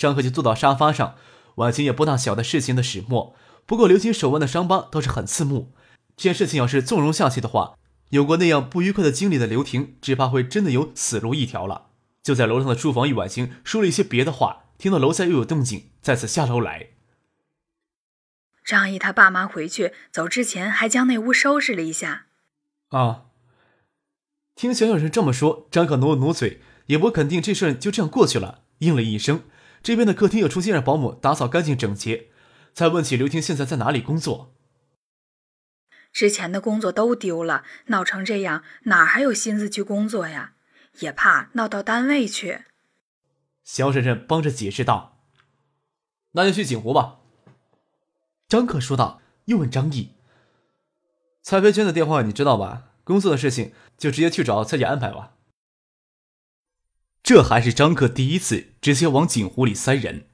张克就坐到沙发上，婉晴也不大晓得事情的始末。不过刘婷手腕的伤疤倒是很刺目。这件事情要是纵容下去的话，有过那样不愉快的经历的刘婷，只怕会真的有死路一条了。就在楼上的书房与婉晴说了一些别的话，听到楼下又有动静，再次下楼来。张毅他爸妈回去走之前，还将那屋收拾了一下。啊！听小小人这么说，张可努了努嘴，也不肯定这事就这样过去了，应了一声。这边的客厅又重新让保姆打扫干净整洁，才问起刘婷现在在哪里工作。之前的工作都丢了，闹成这样，哪还有心思去工作呀？也怕闹到单位去。小婶婶帮着解释道：“那就去锦湖吧。”张可说道，又问张毅：“蔡培娟的电话你知道吧？工作的事情就直接去找蔡姐安排吧。”这还是张克第一次直接往锦湖里塞人，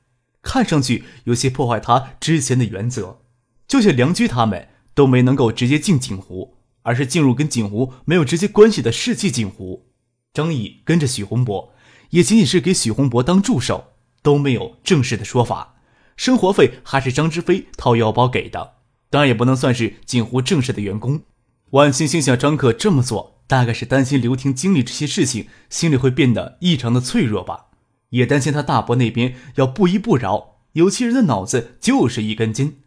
看上去有些破坏他之前的原则。就像梁居他们都没能够直接进锦湖，而是进入跟锦湖没有直接关系的世纪锦湖。张毅跟着许洪博，也仅仅是给许洪博当助手，都没有正式的说法。生活费还是张之飞掏腰包给的，当然也不能算是锦湖正式的员工。万青心想张克这么做。大概是担心刘婷经历这些事情，心里会变得异常的脆弱吧，也担心他大伯那边要不依不饶。有些人的脑子就是一根筋，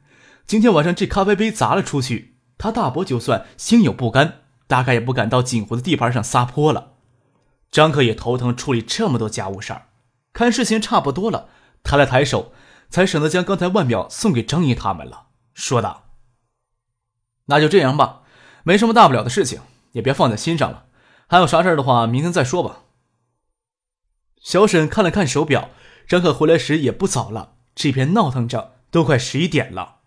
今天晚上这咖啡杯砸了出去，他大伯就算心有不甘，大概也不敢到锦湖的地盘上撒泼了。张克也头疼处理这么多家务事儿，看事情差不多了，抬了抬手，才省得将刚才腕表送给张毅他们了，说道：“那就这样吧，没什么大不了的事情。”也别放在心上了，还有啥事儿的话，明天再说吧。小沈看了看手表，张克回来时也不早了，这边闹腾着都快十一点了。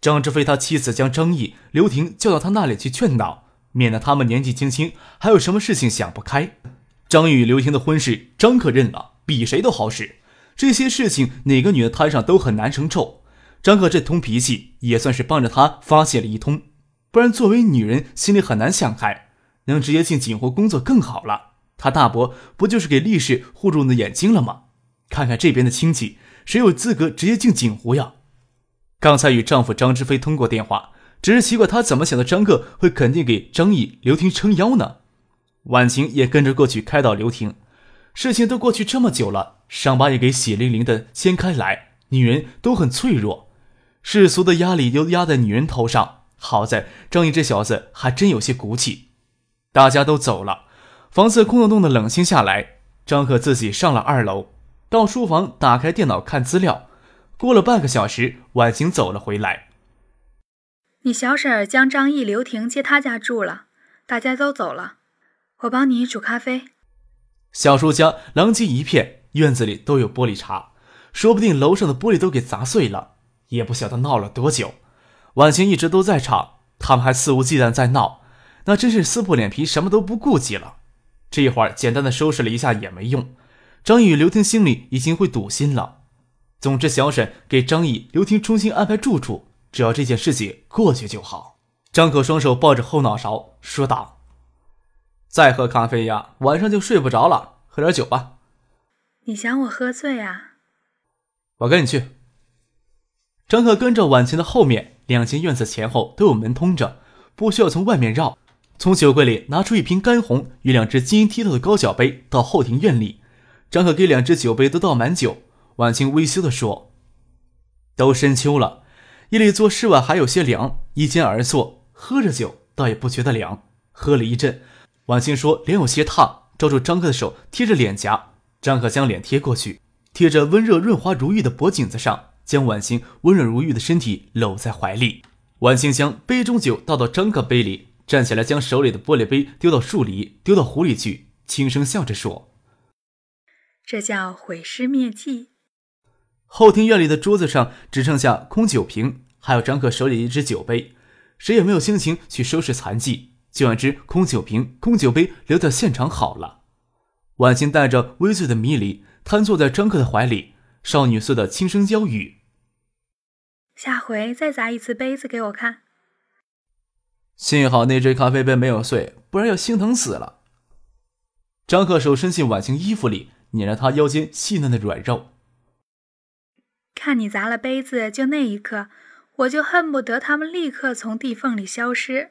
张志飞他妻子将张毅、刘婷叫到他那里去劝导，免得他们年纪轻轻还有什么事情想不开。张毅与刘婷的婚事，张可认了，比谁都好使。这些事情哪个女的摊上都很难承受。张克这通脾气也算是帮着他发泄了一通。不然，作为女人，心里很难想开。能直接进锦湖工作更好了。他大伯不就是给力士护住的眼睛了吗？看看这边的亲戚，谁有资格直接进锦湖呀？刚才与丈夫张之飞通过电话，只是奇怪他怎么想到张克会肯定给张毅、刘婷撑腰呢？婉晴也跟着过去开导刘婷。事情都过去这么久了，伤疤也给血淋淋的掀开来。女人都很脆弱，世俗的压力都压在女人头上。好在张毅这小子还真有些骨气。大家都走了，房子空洞洞的，冷清下来。张可自己上了二楼，到书房打开电脑看资料。过了半个小时，婉晴走了回来。你小婶儿将张毅、刘婷接他家住了，大家都走了，我帮你煮咖啡。小叔家狼藉一片，院子里都有玻璃碴，说不定楼上的玻璃都给砸碎了，也不晓得闹了多久。婉晴一直都在场，他们还肆无忌惮在闹，那真是撕破脸皮，什么都不顾及了。这一会儿简单的收拾了一下也没用，张毅与刘婷心里已经会堵心了。总之，小沈给张毅、刘婷重新安排住处，只要这件事情过去就好。张可双手抱着后脑勺说道：“再喝咖啡呀，晚上就睡不着了。喝点酒吧。”你想我喝醉啊？我跟你去。张可跟着婉晴的后面。两间院子前后都有门通着，不需要从外面绕。从酒柜里拿出一瓶干红与两只晶莹剔透的高脚杯，到后庭院里。张可给两只酒杯都倒满酒。婉清微羞地说：“都深秋了，夜里坐室外还有些凉，依间而坐，喝着酒倒也不觉得凉。”喝了一阵，婉清说脸有些烫，抓住张克的手贴着脸颊。张可将脸贴过去，贴着温热润滑如玉的脖颈子上。将婉清温润如玉的身体搂在怀里，婉清将杯中酒倒到张克杯里，站起来将手里的玻璃杯丢到树里，丢到湖里去，轻声笑着说：“这叫毁尸灭迹。”后庭院里的桌子上只剩下空酒瓶，还有张克手里一只酒杯，谁也没有心情去收拾残迹，就让只空酒瓶、空酒杯留在现场好了。婉清带着微醉的迷离，瘫坐在张克的怀里，少女似的轻声娇语：“下回再砸一次杯子给我看。”幸好那只咖啡杯没有碎，不然要心疼死了。张克手伸进婉晴衣服里，捻着她腰间细嫩的软肉。看你砸了杯子，就那一刻，我就恨不得他们立刻从地缝里消失。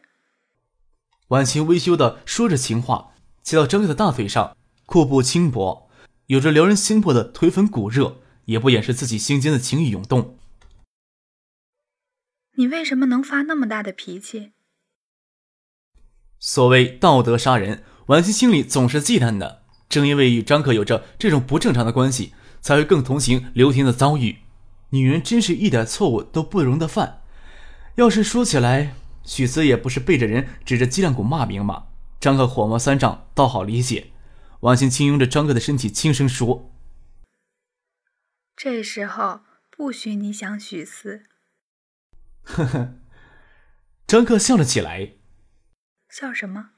婉晴微羞的说着情话，骑到张克的大腿上，阔步轻薄，有着撩人心魄的腿粉骨热，也不掩饰自己心间的情欲涌动。你为什么能发那么大的脾气？所谓道德杀人，婉清心里总是忌惮的。正因为与张克有着这种不正常的关系，才会更同情刘婷的遭遇。女人真是一点错误都不容得犯。要是说起来，许思也不是背着人指着脊梁骨骂名吗。张克火冒三丈，倒好理解。婉清轻拥着张克的身体，轻声说：“这时候不许你想许思。”呵呵，张克笑了起来。笑什么？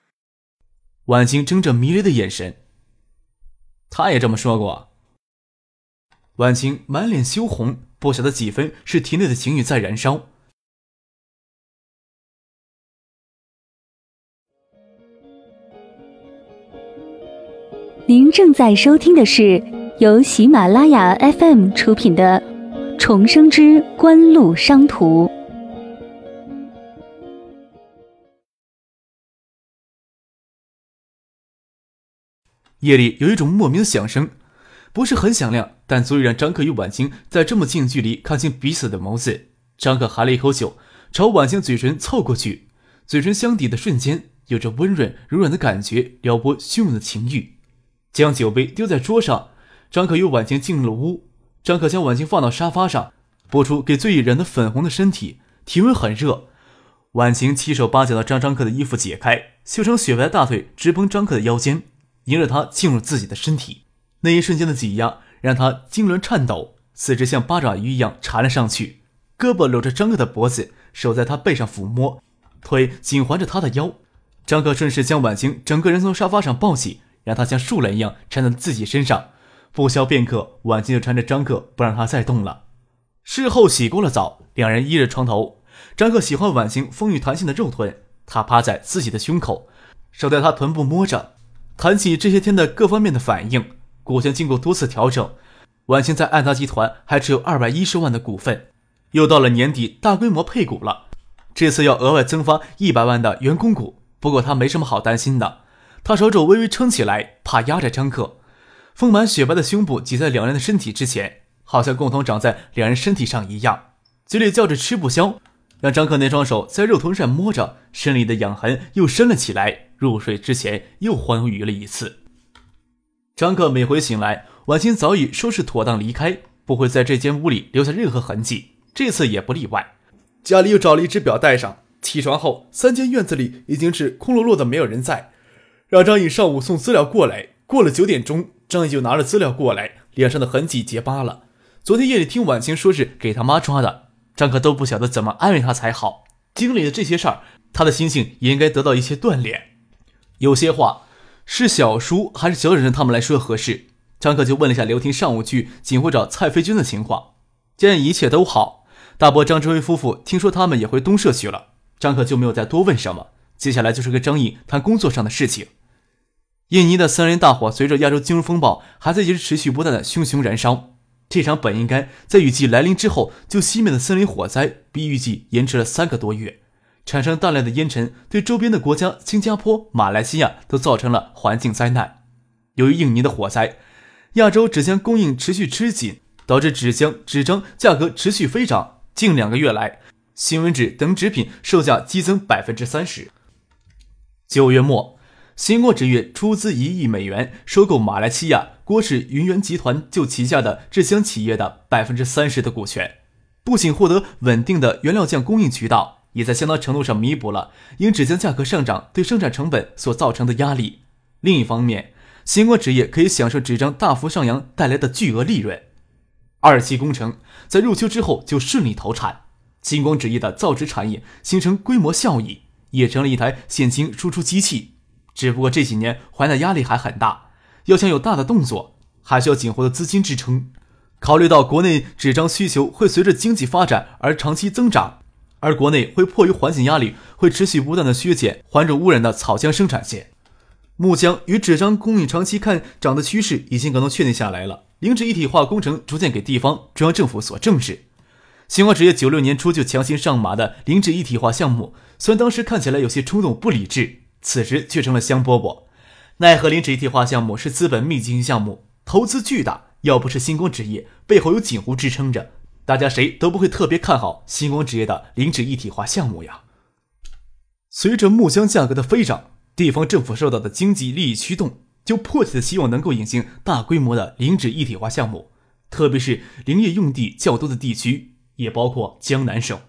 婉清睁着迷离的眼神。他也这么说过。婉清满脸羞红，不晓得几分是体内的情欲在燃烧。您正在收听的是由喜马拉雅 FM 出品的《重生之官路商途》。夜里有一种莫名的响声，不是很响亮，但足以让张克与婉清在这么近距离看清彼此的眸子。张克含了一口酒，朝婉清嘴唇凑过去，嘴唇相抵的瞬间，有着温润柔软的感觉，撩拨汹涌的情欲。将酒杯丢在桌上，张克与婉晴进了屋。张克将婉晴放到沙发上，拨出给醉意染的粉红的身体，体温很热。婉晴七手八脚的将张克的衣服解开，修成雪白的大腿直奔张克的腰间。迎着他进入自己的身体，那一瞬间的挤压让他痉挛颤抖，四肢像八爪鱼一样缠了上去，胳膊搂着张克的脖子，手在他背上抚摸，腿紧环着他的腰。张克顺势将婉晴整个人从沙发上抱起，让他像树懒一样缠在自己身上。不消片刻，婉清就缠着张克，不让他再动了。事后洗过了澡，两人依着床头。张克喜欢婉清丰腴弹性的肉臀，他趴在自己的胸口，手在他臀部摸着。谈起这些天的各方面的反应，股权经过多次调整，婉清在爱达集团还持有二百一十万的股份，又到了年底大规模配股了，这次要额外增发一百万的员工股。不过他没什么好担心的，他手肘微微撑起来，怕压着张克。丰满雪白的胸部挤在两人的身体之前，好像共同长在两人身体上一样，嘴里叫着吃不消，让张克那双手在肉臀上摸着，身里的痒痕又深了起来。入睡之前又欢愉了一次。张克每回醒来，婉清早已收拾妥当离开，不会在这间屋里留下任何痕迹。这次也不例外。家里又找了一只表带上。起床后，三间院子里已经是空落落的，没有人在。让张颖上午送资料过来。过了九点钟，张颖就拿着资料过来，脸上的痕迹结疤了。昨天夜里听婉清说是给他妈抓的，张可都不晓得怎么安慰他才好。经历了这些事儿，他的心性也应该得到一些锻炼。有些话是小叔还是小婶婶他们来说合适？张可就问了一下刘婷上午去警会找蔡飞军的情况，见一切都好。大伯张志辉夫妇听说他们也回东社去了，张可就没有再多问什么。接下来就是跟张毅谈工作上的事情。印尼的森林大火随着亚洲金融风暴还在一直持续不断的熊熊燃烧，这场本应该在雨季来临之后就熄灭的森林火灾，比预计延迟了三个多月。产生大量的烟尘，对周边的国家新加坡、马来西亚都造成了环境灾难。由于印尼的火灾，亚洲纸浆供应持续吃紧，导致纸浆、纸张价格持续飞涨。近两个月来，新闻纸等纸品售价激增百分之三十。九月末，新光纸业出资一亿美元收购马来西亚郭氏云源集团就旗下的纸浆企业的百分之三十的股权，不仅获得稳定的原料酱供应渠道。也在相当程度上弥补了因纸浆价格上涨对生产成本所造成的压力。另一方面，星光纸业可以享受纸张大幅上扬带来的巨额利润。二期工程在入秋之后就顺利投产，星光纸业的造纸产业形成规模效益，也成了一台现金输出机器。只不过这几年还贷压力还很大，要想有大的动作，还需要锦湖的资金支撑。考虑到国内纸张需求会随着经济发展而长期增长，而国内会迫于环境压力，会持续不断的削减环境污染的草浆生产线。木浆与纸张供应长期看涨的趋势已经可能确定下来了。零脂一体化工程逐渐给地方中央政府所重视。新华纸业九六年初就强行上马的零脂一体化项目，虽然当时看起来有些冲动不理智，此时却成了香饽饽。奈何零脂一体化项目是资本密集型项目，投资巨大，要不是星光纸业背后有锦湖支撑着，大家谁都不会特别看好星光纸业的零脂一体化项目呀。随着木浆价格的飞涨，地方政府受到的经济利益驱动。就迫切的希望能够引进大规模的零脂一体化项目，特别是林业用地较多的地区，也包括江南省。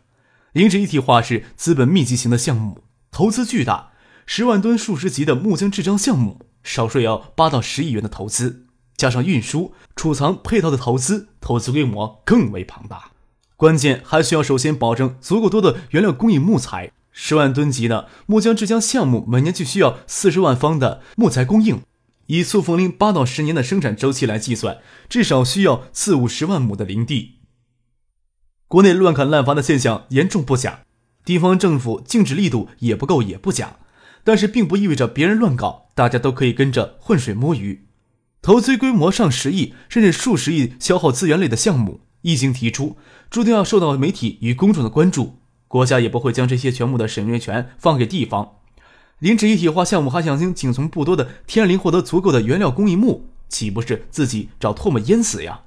零脂一体化是资本密集型的项目，投资巨大，十万吨数十级的木浆制浆项目，少说也要八到十亿元的投资，加上运输、储藏配套的投资，投资规模更为庞大。关键还需要首先保证足够多的原料供应木材，十万吨级的木浆制浆项目每年就需要四十万方的木材供应。以塑封林八到十年的生产周期来计算，至少需要四五十万亩的林地。国内乱砍滥伐的现象严重不假，地方政府禁止力度也不够也不假，但是并不意味着别人乱搞，大家都可以跟着浑水摸鱼。投资规模上十亿甚至数十亿消耗资源类的项目一经提出，注定要受到媒体与公众的关注，国家也不会将这些全部的审阅权放给地方。零脂一体化项目还想仅从不多的天然林获得足够的原料供应木，岂不是自己找唾沫淹死呀？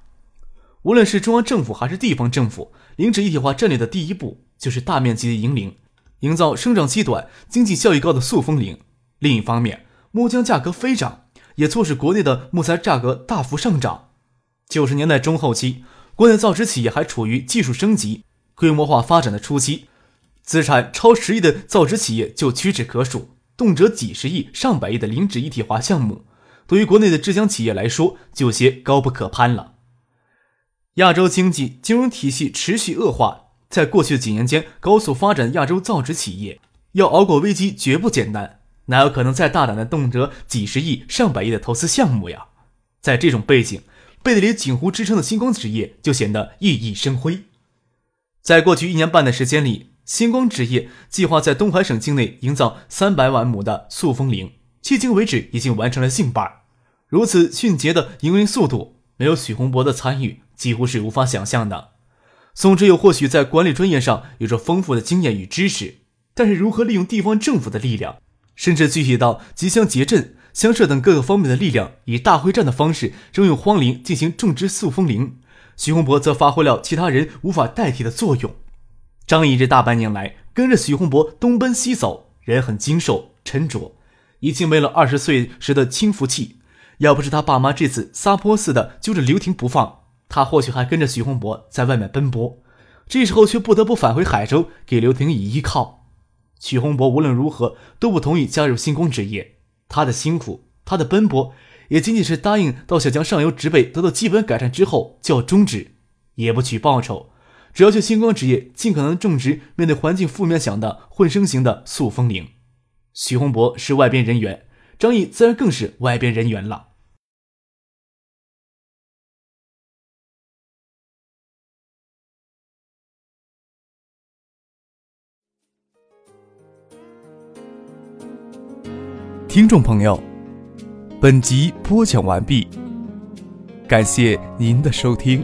无论是中央政府还是地方政府，零脂一体化战略的第一步就是大面积的营林，营造生长期短、经济效益高的塑封林。另一方面，木浆价格飞涨，也促使国内的木材价格大幅上涨。九十年代中后期，国内造纸企业还处于技术升级、规模化发展的初期，资产超十亿的造纸企业就屈指可数。动辄几十亿、上百亿的零脂一体化项目，对于国内的制浆企业来说，就有些高不可攀了。亚洲经济金融体系持续恶化，在过去的几年间高速发展，亚洲造纸企业要熬过危机绝不简单，哪有可能再大胆的动辄几十亿、上百亿的投资项目呀？在这种背景，背地里锦湖支撑的星光纸业就显得熠熠生辉。在过去一年半的时间里。星光纸业计划在东海省境内营造三百万亩的塑封林，迄今为止已经完成了近半。如此迅捷的营运速度，没有许洪博的参与，几乎是无法想象的。宋之友或许在管理专业上有着丰富的经验与知识，但是如何利用地方政府的力量，甚至具体到吉祥结镇、乡社等各个方面的力量，以大会战的方式征用荒林进行种植塑封林，徐洪博则发挥了其他人无法代替的作用。张毅这大半年来跟着徐洪博东奔西走，人很精瘦沉着，已经没了二十岁时的轻浮气。要不是他爸妈这次撒泼似的揪着刘婷不放，他或许还跟着徐洪博在外面奔波。这时候却不得不返回海州给刘婷以依靠。徐洪博无论如何都不同意加入星光职业，他的辛苦，他的奔波，也仅仅是答应到小江上游植被得到基本改善之后就要终止，也不取报酬。只要去星光职业尽可能种植面对环境负面响的混生型的塑封林。徐洪博是外边人员，张毅自然更是外边人员了。听众朋友，本集播讲完毕，感谢您的收听。